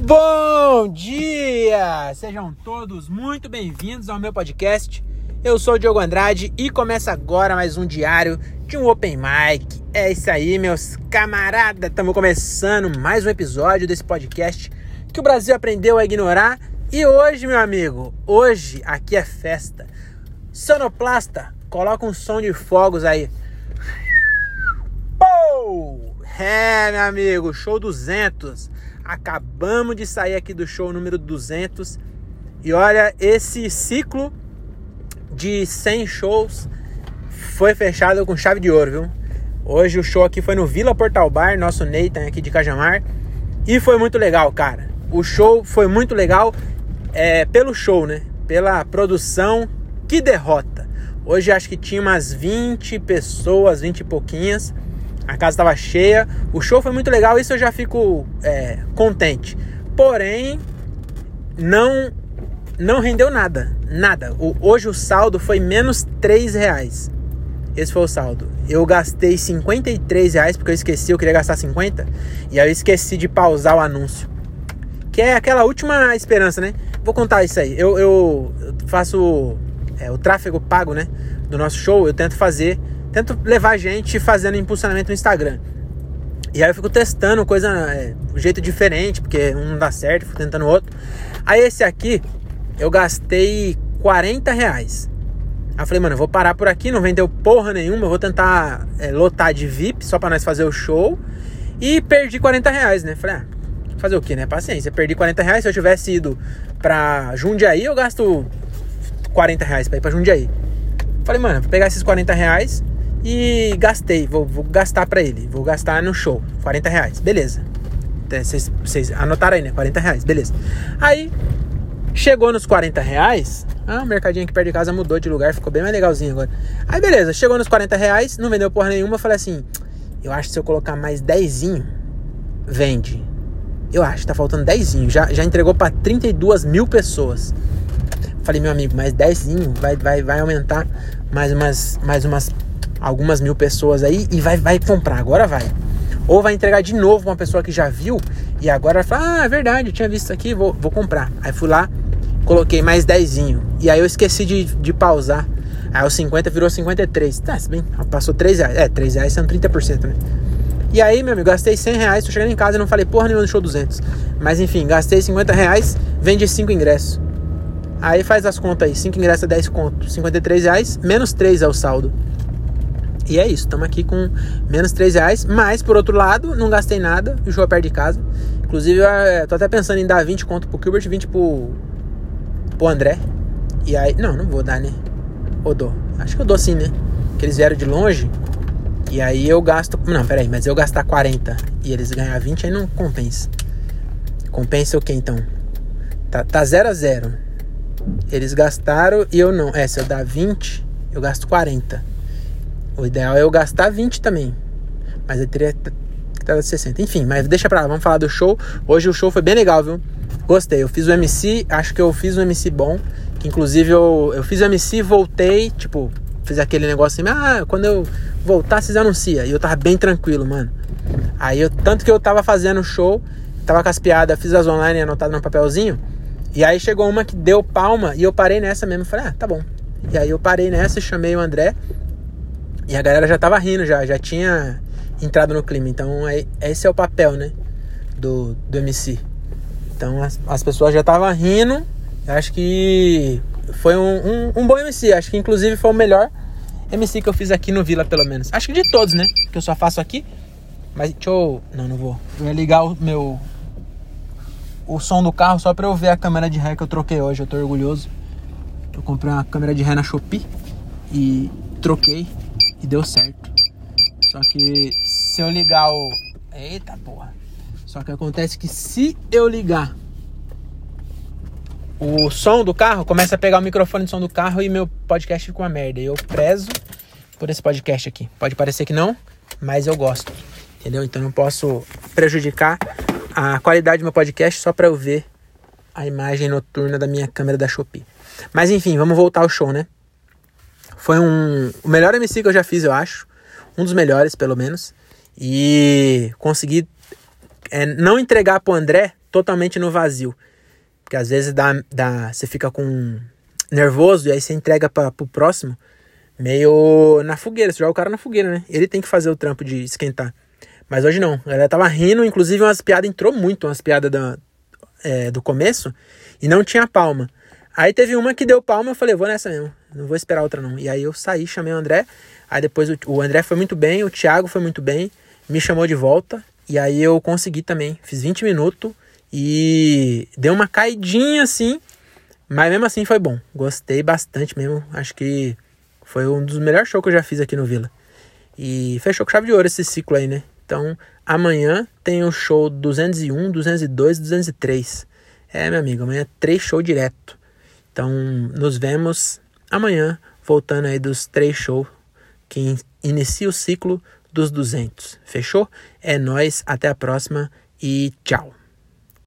Bom dia! Sejam todos muito bem-vindos ao meu podcast. Eu sou o Diogo Andrade e começa agora mais um diário de um Open Mic. É isso aí, meus camaradas! Estamos começando mais um episódio desse podcast que o Brasil aprendeu a ignorar. E hoje, meu amigo, hoje aqui é festa. Sonoplasta, coloca um som de fogos aí. Pou! É, meu amigo, show 200. Acabamos de sair aqui do show número 200. E olha, esse ciclo de 100 shows foi fechado com chave de ouro, viu? Hoje o show aqui foi no Vila Portal Bar, nosso Nathan aqui de Cajamar. E foi muito legal, cara. O show foi muito legal é, pelo show, né? Pela produção. Que derrota! Hoje acho que tinha umas 20 pessoas, 20 e pouquinhas. A casa estava cheia. O show foi muito legal, isso eu já fico é, contente. Porém, não não rendeu nada. Nada. O, hoje o saldo foi menos 3 reais. Esse foi o saldo. Eu gastei 53 reais porque eu esqueci, eu queria gastar 50. E aí eu esqueci de pausar o anúncio. Que é aquela última esperança, né? Vou contar isso aí. Eu, eu faço é, o tráfego pago, né? Do nosso show. Eu tento fazer, tento levar gente fazendo impulsionamento no Instagram. E aí eu fico testando coisa, é, um jeito diferente, porque um não dá certo, fico tentando outro. Aí esse aqui, eu gastei 40 reais. Aí eu falei, mano, eu vou parar por aqui, não vendeu porra nenhuma, eu vou tentar é, lotar de VIP só pra nós fazer o show. E perdi 40 reais, né? Falei, ah, fazer o que, né? Paciência, perdi 40 reais. Se eu tivesse ido pra Jundiaí, eu gasto 40 reais pra ir pra Jundiaí. Falei, mano, vou pegar esses 40 reais e gastei, vou, vou gastar pra ele, vou gastar no show, 40 reais, beleza. Vocês anotaram aí, né? 40 reais, beleza. Aí Chegou nos 40 reais. Ah, o mercadinho aqui perto de casa mudou de lugar, ficou bem mais legalzinho agora. Aí beleza, chegou nos 40 reais, não vendeu porra nenhuma. Falei assim: eu acho que se eu colocar mais 10, vende. Eu acho, tá faltando 10. Já, já entregou para 32 mil pessoas. Falei, meu amigo, mais 10 vai, vai, vai aumentar mais umas, mais umas algumas mil pessoas aí e vai, vai comprar. Agora vai. Ou vai entregar de novo uma pessoa que já viu e agora vai falar: Ah, é verdade, eu tinha visto aqui, vou, vou comprar. Aí fui lá, coloquei mais 10. E aí eu esqueci de, de pausar. Aí o 50 virou 53. Tá, se bem, passou 3 reais. É, 3 reais são 30%, né? E aí, meu amigo, gastei 100 reais. Tô chegando em casa e não falei porra nenhuma no show 200. Mas enfim, gastei 50 reais, vende 5 ingressos. Aí faz as contas aí: 5 ingressos é 10 conto, 53 reais, menos 3 é o saldo. E é isso, estamos aqui com menos 3 reais. Mas, por outro lado, não gastei nada. O show é perto de casa. Inclusive, eu é, tô até pensando em dar 20 conto pro Gilbert, 20 pro, pro André. E aí. Não, não vou dar, né? Ou dou? Acho que eu dou sim, né? Porque eles vieram de longe. E aí eu gasto. Não, peraí, mas eu gastar 40 e eles ganhar 20 aí não compensa. Compensa o que então? Tá, tá 0 a 0 Eles gastaram e eu não. É, se eu dar 20, eu gasto 40. O ideal é eu gastar 20 também. Mas eu teria que dar 60. Enfim, mas deixa pra lá, vamos falar do show. Hoje o show foi bem legal, viu? Gostei. Eu fiz o MC, acho que eu fiz um MC bom. Que inclusive eu, eu fiz o MC, voltei, tipo, fiz aquele negócio assim, ah, quando eu voltar, vocês anunciam. E eu tava bem tranquilo, mano. Aí eu, tanto que eu tava fazendo o show, tava com as piadas, fiz as online anotado no papelzinho. E aí chegou uma que deu palma e eu parei nessa mesmo. Falei, ah, tá bom. E aí eu parei nessa e chamei o André. E a galera já tava rindo, já, já tinha entrado no clima. Então é, esse é o papel, né? Do, do MC. Então as, as pessoas já estavam rindo. Acho que foi um, um, um, bom MC. Acho que inclusive foi o melhor MC que eu fiz aqui no Vila, pelo menos. Acho que de todos, né? Que eu só faço aqui. Mas deixa eu. Não, não vou. Eu ia ligar o meu. O som do carro só pra eu ver a câmera de ré que eu troquei hoje. Eu tô orgulhoso. Eu comprei uma câmera de ré na Shopee e troquei deu certo. Só que se eu ligar o. Eita porra! Só que acontece que se eu ligar o som do carro, começa a pegar o microfone de som do carro e meu podcast fica uma merda. E eu prezo por esse podcast aqui. Pode parecer que não, mas eu gosto. Entendeu? Então não posso prejudicar a qualidade do meu podcast só para eu ver a imagem noturna da minha câmera da Shopee. Mas enfim, vamos voltar ao show, né? Foi um, o melhor MC que eu já fiz, eu acho. Um dos melhores, pelo menos. E consegui é, não entregar pro André totalmente no vazio. Porque às vezes dá, dá, você fica com nervoso e aí você entrega para pro próximo meio na fogueira. Você joga o cara na fogueira, né? Ele tem que fazer o trampo de esquentar. Mas hoje não. Ela tava rindo, inclusive umas piadas, entrou muito umas piadas da, é, do começo e não tinha palma. Aí teve uma que deu palma, eu falei, vou nessa mesmo, não vou esperar outra não. E aí eu saí, chamei o André, aí depois o, o André foi muito bem, o Thiago foi muito bem, me chamou de volta, e aí eu consegui também, fiz 20 minutos e deu uma caidinha assim, mas mesmo assim foi bom, gostei bastante mesmo, acho que foi um dos melhores shows que eu já fiz aqui no Vila. E fechou com chave de ouro esse ciclo aí, né? Então, amanhã tem o show 201, 202, 203. É, meu amigo, amanhã é três shows direto. Então, nos vemos amanhã, voltando aí dos três shows que inicia o ciclo dos 200. Fechou? É nós, até a próxima e tchau.